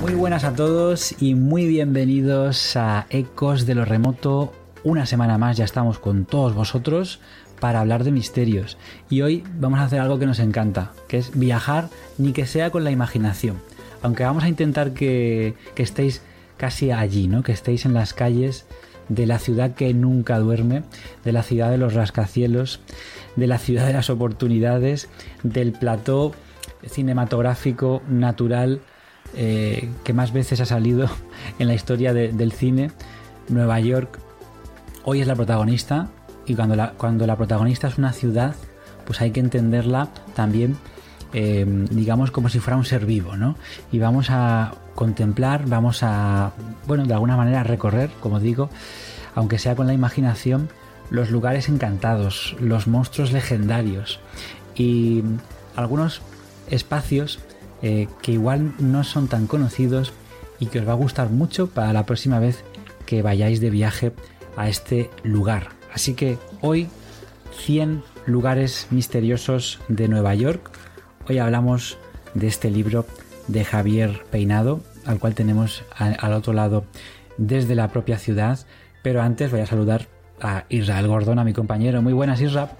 Muy buenas a todos y muy bienvenidos a Ecos de lo Remoto. Una semana más ya estamos con todos vosotros para hablar de misterios. Y hoy vamos a hacer algo que nos encanta, que es viajar ni que sea con la imaginación. Aunque vamos a intentar que, que estéis casi allí, ¿no? Que estéis en las calles de la ciudad que nunca duerme, de la ciudad de los rascacielos, de la ciudad de las oportunidades, del plató cinematográfico natural eh, que más veces ha salido en la historia de- del cine. Nueva York hoy es la protagonista y cuando la, cuando la protagonista es una ciudad, pues hay que entenderla también, eh, digamos, como si fuera un ser vivo, ¿no? Y vamos a contemplar, vamos a, bueno, de alguna manera recorrer, como digo, aunque sea con la imaginación, los lugares encantados, los monstruos legendarios y algunos espacios eh, que igual no son tan conocidos y que os va a gustar mucho para la próxima vez que vayáis de viaje a este lugar. Así que hoy 100 lugares misteriosos de Nueva York. Hoy hablamos de este libro de Javier Peinado, al cual tenemos al otro lado desde la propia ciudad. Pero antes voy a saludar a Israel Gordón, a mi compañero. Muy buenas, Isra.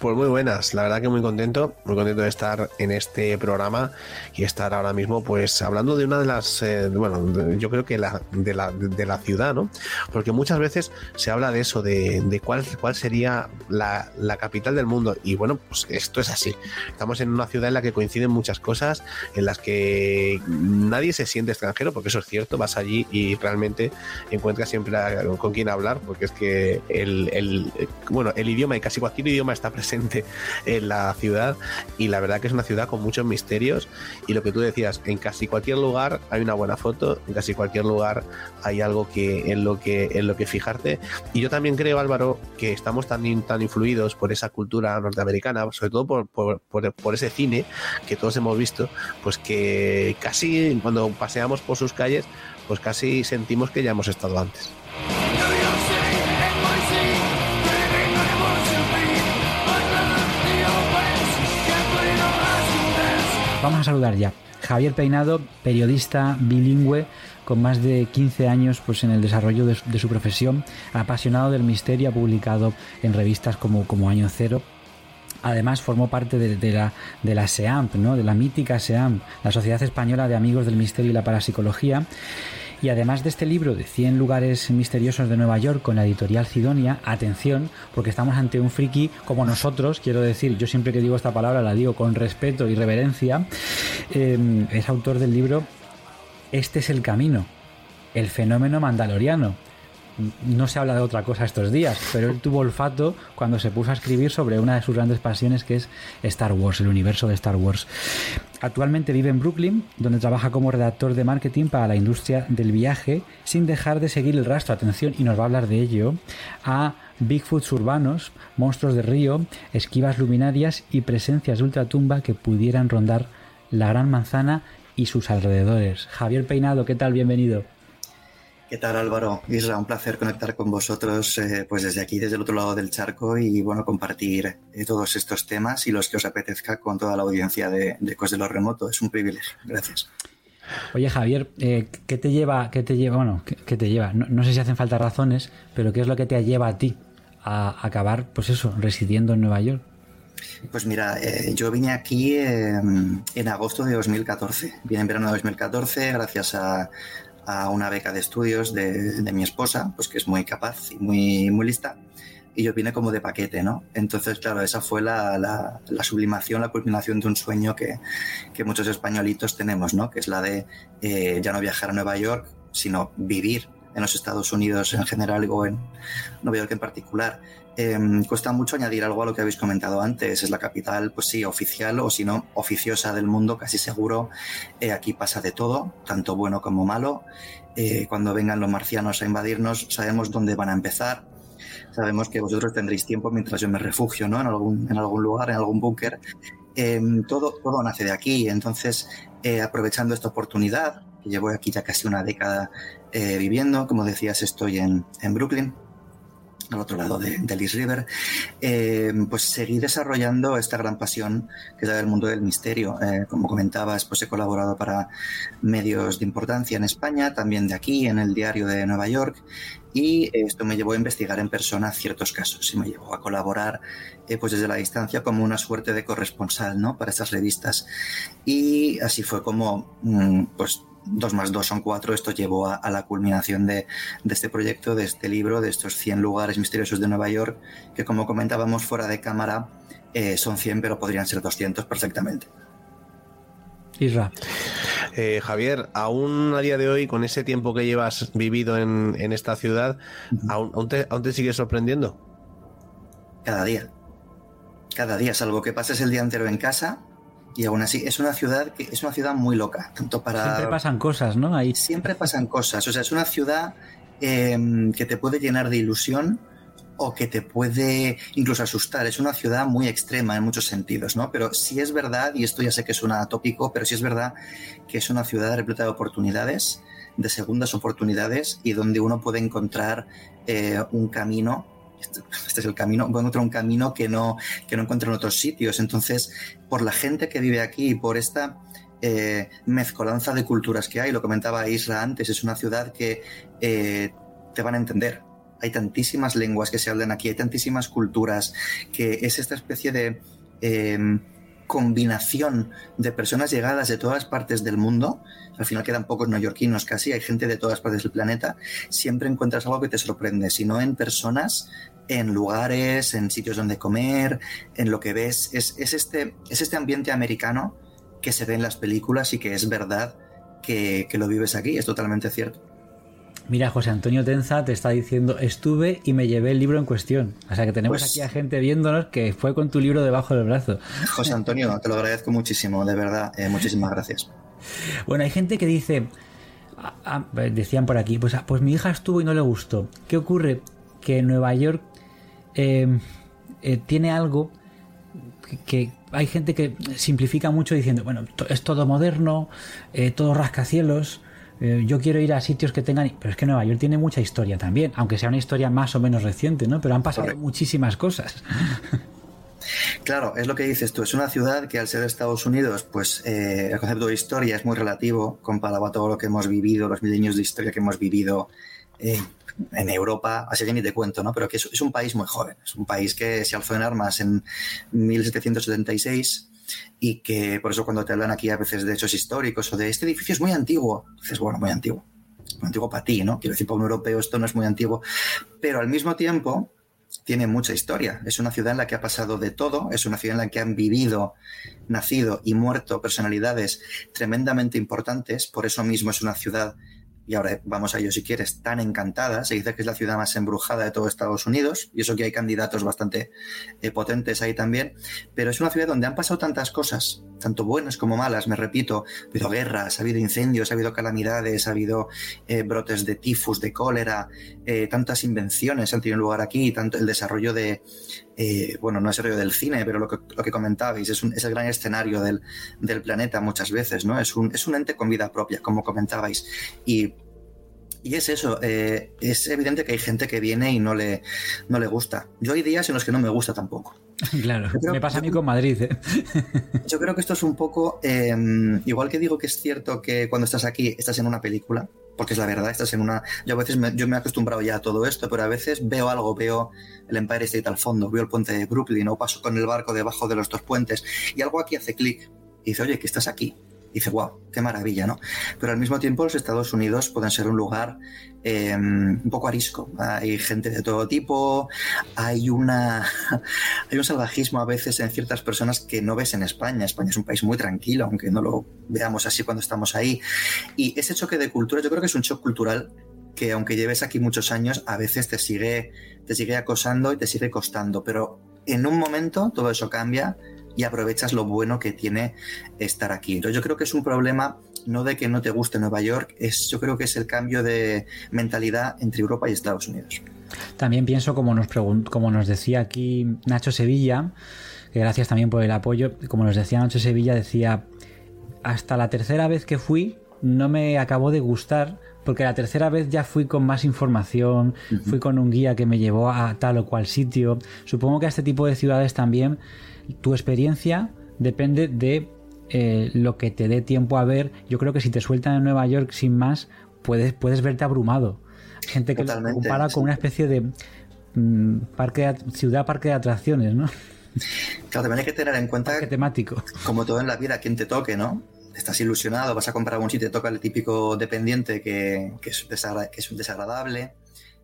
Pues muy buenas, la verdad que muy contento, muy contento de estar en este programa y estar ahora mismo pues hablando de una de las, eh, bueno, yo creo que la, de, la, de la ciudad, ¿no? Porque muchas veces se habla de eso, de, de cuál, cuál sería la, la capital del mundo y bueno, pues esto es así. Estamos en una ciudad en la que coinciden muchas cosas, en las que nadie se siente extranjero, porque eso es cierto, vas allí y realmente encuentras siempre con quién hablar, porque es que el, el- bueno, el idioma y casi cualquier idioma está presente en la ciudad y la verdad que es una ciudad con muchos misterios y lo que tú decías, en casi cualquier lugar hay una buena foto, en casi cualquier lugar hay algo que en lo que en lo que fijarte y yo también creo Álvaro que estamos tan tan influidos por esa cultura norteamericana, sobre todo por, por- por ese cine que todos hemos visto, pues que casi cuando paseamos por sus calles, pues casi sentimos que ya hemos estado antes. Vamos a saludar ya. Javier Peinado, periodista bilingüe con más de 15 años pues, en el desarrollo de, su- profesión, apasionado del misterio, ha publicado en revistas como, como Año Cero. Además, formó parte de, de la, de la SEAMP, ¿no? de la mítica SEAMP, la Sociedad Española de Amigos del Misterio y la Parapsicología. Y además de este libro de 100 lugares misteriosos de Nueva York con la editorial Sidonia, atención, porque estamos ante un friki como nosotros, quiero decir, yo siempre que digo esta palabra la digo con respeto y reverencia, eh, es autor del libro Este es el camino, el fenómeno mandaloriano. No se habla de otra cosa estos días, pero él tuvo olfato cuando se puso a escribir sobre una de sus grandes pasiones que es Star Wars, el universo de Star Wars. Actualmente vive en Brooklyn, donde trabaja como redactor de marketing para la industria del viaje, sin dejar de seguir el rastro, atención, y nos va a hablar de ello, a Bigfoots urbanos, monstruos de río, esquivas luminarias y presencias de ultratumba que pudieran rondar la Gran Manzana y sus alrededores. Javier Peinado, ¿qué tal? Bienvenido. ¿Qué tal Álvaro? Isra, un placer conectar con vosotros eh, pues desde aquí, desde el otro lado del charco y bueno, compartir eh, todos estos temas y los que os apetezca con toda la audiencia de, de Ecos de lo Remoto. Es un privilegio. Gracias. Oye Javier, eh, ¿qué te lleva, qué te lleva, bueno, qué, qué te lleva? No, no sé si hacen falta razones, pero ¿qué es lo que te lleva a ti a acabar, pues eso, residiendo en Nueva York? Pues mira, eh, yo vine aquí eh, en agosto de 2014. Vine en verano de 2014 gracias a, a una beca de estudios de, de, mi esposa, pues que es muy capaz y muy, muy lista. Y yo vine como de paquete, ¿no? Entonces, claro, esa fue la, la, la sublimación, la culminación de un sueño que, que, muchos españolitos tenemos, ¿no? Que es la de eh, ya no viajar a Nueva York, sino vivir en los Estados Unidos en general o en Nueva York en particular. Em, cuesta mucho añadir algo a lo que habéis comentado antes. Es la capital, pues sí, oficial o si no, oficiosa del mundo, casi seguro. Eh, aquí pasa de todo, tanto bueno como malo. Eh, cuando vengan los marcianos a invadirnos, sabemos dónde van a empezar. Sabemos que vosotros tendréis tiempo mientras yo me refugio ¿no? en, algún, lugar, en algún búnker. Em, todo, todo nace de aquí. Entonces, eh, aprovechando esta oportunidad, llevo aquí ya casi una década viviendo, como decías, estoy en, en Brooklyn al otro lado de, del East River, eh, pues seguir desarrollando esta gran pasión que es la del mundo del misterio. Eh, como comentabas, pues he colaborado para medios de importancia en España, también de aquí, en el diario de Nueva York, y esto me llevó a investigar en persona ciertos casos y me llevó a colaborar eh, pues desde la distancia como una suerte de corresponsal ¿no? para estas revistas. Y así fue como mm, pues dos más dos son cuatro, esto llevó a, la culminación de, este proyecto, de este libro, de estos 100 lugares misteriosos de Nueva York, que como comentábamos fuera de cámara, eh, son 100, pero podrían ser 200 perfectamente. Isra. Eh, Javier, aún a día de hoy, con ese tiempo que llevas vivido en, esta ciudad, ¿aún, te, ¿aún te sigue sorprendiendo? Cada día. Cada día, salvo que pases el día entero en casa, y aún así es una ciudad que es una ciudad muy loca, tanto para siempre pasan cosas, ¿no? Ahí siempre pasan cosas, o sea, es una ciudad em, que te puede llenar de ilusión o que te puede incluso asustar. Es una ciudad muy extrema en muchos sentidos, ¿no? Pero sí es verdad, y esto ya sé que suena tópico, pero sí es verdad que es una ciudad repleta de oportunidades, de segundas oportunidades, y donde uno puede encontrar eh, un camino este, este, es el camino, encuentro un camino que no, que no encuentro en otros sitios. Entonces, por la gente que vive aquí y por esta eh, mezcolanza de culturas que hay, lo comentaba Isra antes, es una ciudad que eh, te van a entender. Hay tantísimas lenguas que se hablan aquí, hay tantísimas culturas, que es esta especie de em, combinación de personas llegadas de todas partes del mundo, al final quedan pocos neoyorquinos casi, hay gente de todas partes del planeta, siempre encuentras algo que te sorprende, si no en personas, en lugares, en sitios donde comer, en lo que ves. Es, este, es este ambiente americano que se ve en las películas y que es verdad que, lo vives aquí, es totalmente cierto. Mira, José Antonio Tenza te está diciendo, estuve y me llevé el libro en cuestión. O sea que tenemos pues aquí a gente viéndonos que fue con tu libro debajo del brazo. José Antonio, te lo agradezco muchísimo, de verdad. Eh, muchísimas gracias. Bueno, hay gente que dice, ah, ah, decían por aquí, pues, ah, pues mi hija estuvo y no le gustó. ¿Qué ocurre? Que en Nueva York Em, eh, tiene algo que, hay gente que simplifica mucho diciendo, bueno, es todo moderno, eh, todo rascacielos, eh, yo quiero ir a sitios que tengan... Pero es que Nueva York tiene mucha historia también, aunque sea una historia más o menos reciente, ¿no? Pero han pasado muchísimas cosas. Claro, es lo que dices tú. Es una ciudad que al ser Estados Unidos, pues el concepto de historia es muy relativo comparado a todo lo que hemos vivido, los milenios de historia que hemos vivido en Europa, así que ni te cuento, ¿no? Pero que es, un país muy joven, es un país que se alzó en armas en 1776 y que por eso cuando te hablan aquí a veces de hechos históricos o de este edificio es muy antiguo, dices, bueno, muy antiguo, muy antiguo para ti, ¿no? Quiero decir, para un europeo esto no es muy antiguo, pero al mismo tiempo tiene mucha historia. Es una ciudad en la que ha pasado de todo, es una ciudad en la que han vivido, nacido y muerto personalidades tremendamente importantes, por eso mismo es una ciudad y ahora vamos a ello si quieres, tan encantada. Se dice que es la ciudad más embrujada de todo Estados Unidos, y eso que hay candidatos bastante eh, potentes ahí también, pero es una ciudad donde han pasado tantas cosas, tanto buenas como malas, me repito, ha habido guerras, ha habido incendios, ha habido calamidades, ha habido eh, brotes de tifus, de cólera, eh, tantas invenciones han tenido lugar aquí, tanto el desarrollo de, eh, bueno, no es el rollo del cine, pero lo que, comentabais, es, un, es, el gran escenario del, planeta muchas veces, ¿no? Es un, es un ente con vida propia, como comentabais. Y, es eso, es evidente que hay gente que viene y no le, no le gusta. Yo hay días en los que no me gusta tampoco. Claro, me pasa a mí con Madrid. ¿eh? Yo creo que esto es un poco, em, igual que digo que es cierto que cuando estás aquí estás en una película, porque es la verdad, estás en una... Yo a veces me, yo me he acostumbrado ya a todo esto, pero a veces veo algo, veo el Empire State al fondo, veo el puente de Brooklyn o paso con el barco debajo de los dos puentes y algo aquí hace clic y dice, oye, que estás aquí dice, wow, qué maravilla, ¿no? Pero al mismo tiempo los Estados Unidos pueden ser un lugar em, un poco arisco. Hay gente de todo tipo, hay, una, hay un salvajismo a veces en ciertas personas que no ves en España. España es un país muy tranquilo, aunque no lo veamos así cuando estamos ahí. Y ese choque de cultura, yo creo que es un shock cultural que aunque lleves aquí muchos años, a veces te sigue, te sigue acosando y te sigue costando, pero en un momento todo eso cambia y aprovechas lo bueno que tiene estar aquí. Entonces yo creo que es un problema no de que no te guste Nueva York, es, yo creo que es el cambio de mentalidad entre Europa y Estados Unidos. También pienso, como nos, como nos decía aquí Nacho Sevilla, que gracias también por el apoyo, como nos decía Nacho Sevilla, decía, hasta la tercera vez que fui no me acabó de gustar porque la tercera vez ya fui con más información, fui con un guía que me llevó a tal o cual sitio. Supongo que a este tipo de ciudades también tu experiencia depende de eh, lo que te dé tiempo a ver. Yo creo que si te sueltan en Nueva York sin más, puedes, puedes verte abrumado. Gente que lo compara con una especie de mm, parque ciudad parque de atracciones, ¿no? Claro, también hay que tener en cuenta que temático. como todo en la vida, quien te toque, ¿no? estás ilusionado, vas a comprar algún sitio, te toca el típico dependiente que, es, que es desagradable,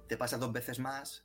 te pasa dos veces más.